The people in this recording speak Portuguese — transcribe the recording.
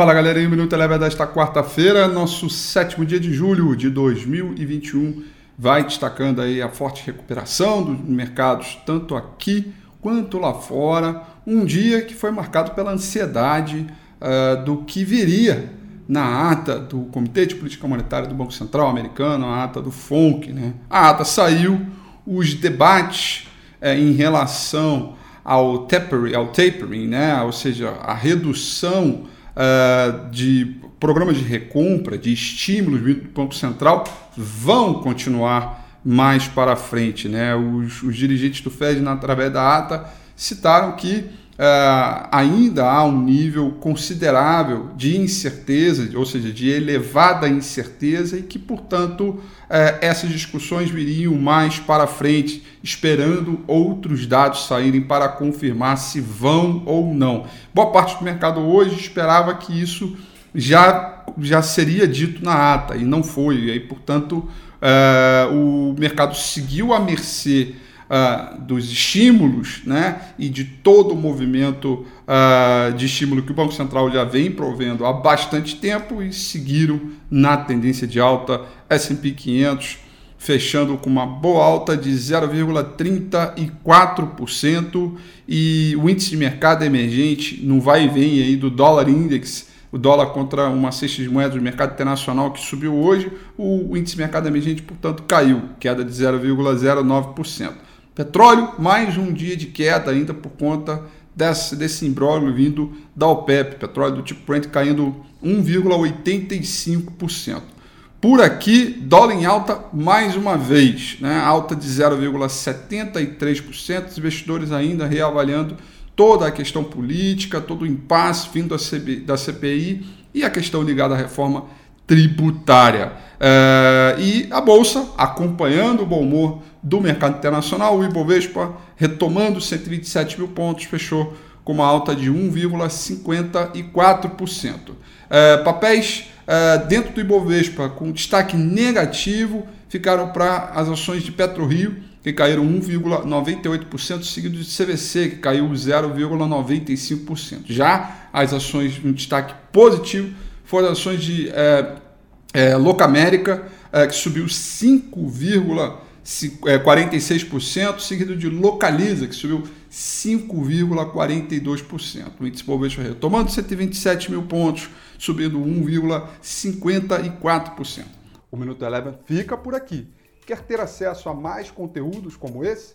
Fala galera, o Minuto Eleva desta quarta-feira, nosso sétimo dia de julho de 2021, vai destacando aí a forte recuperação dos mercados, tanto aqui quanto lá fora. Um dia que foi marcado pela ansiedade uh, do que viria na ata do Comitê de Política Monetária do Banco Central americano, a ata do FONC. Né? A ata saiu, os debates uh, em relação ao tapering, ao tapering né? ou seja, a redução uh, de programas de recompra, de estímulos do Banco Central vão continuar mais para frente. Né? Os, os dirigentes do Fed, através da ata, citaram que Uh, ainda há um nível considerável de incerteza, ou seja, de elevada incerteza, e que, portanto, uh, essas discussões viriam mais para frente, esperando outros dados saírem para confirmar se vão ou não. Boa parte do mercado hoje esperava que isso já, já seria dito na ata, e não foi, e aí, portanto, uh, o mercado seguiu à mercê uh, dos estímulos né, e de todo o movimento uh, de estímulo que o Banco Central já vem provendo há bastante tempo e seguiram na tendência de alta S&P 500 fechando com uma boa alta de 0,34% e o índice de mercado emergente no vai e vem aí do dólar index, o dólar contra uma cesta de moedas do mercado internacional que subiu hoje, o índice de mercado emergente, portanto, caiu, queda de 0,09%. Petróleo, mais um dia de queda ainda por conta desse, desse imbróglio vindo da OPEP. Petróleo do tipo Brent caindo 1,85%. Por aqui, dólar em alta mais uma vez, né? alta de 0,73%. Os investidores ainda reavaliando toda a questão política, todo o impasse vindo da CPI e a questão ligada à reforma tributária. É, e a Bolsa, acompanhando o bom humor do mercado internacional, o Ibovespa retomando 127 mil pontos, fechou com uma alta de 1,54%. É, papéis é, dentro do Ibovespa com destaque negativo ficaram para as ações de PetroRio, que caíram 1,98%, seguido de CVC, que caiu 0,95%. Já as ações com destaque positivo foram ações de é, é, Locamérica, é, que subiu 5,46%, seguido de Localiza, que subiu 5,42%. O índice Bovespa retomando 127 mil pontos, subindo 1,54%. O Minuto Eleven fica por aqui. Quer ter acesso a mais conteúdos como esse?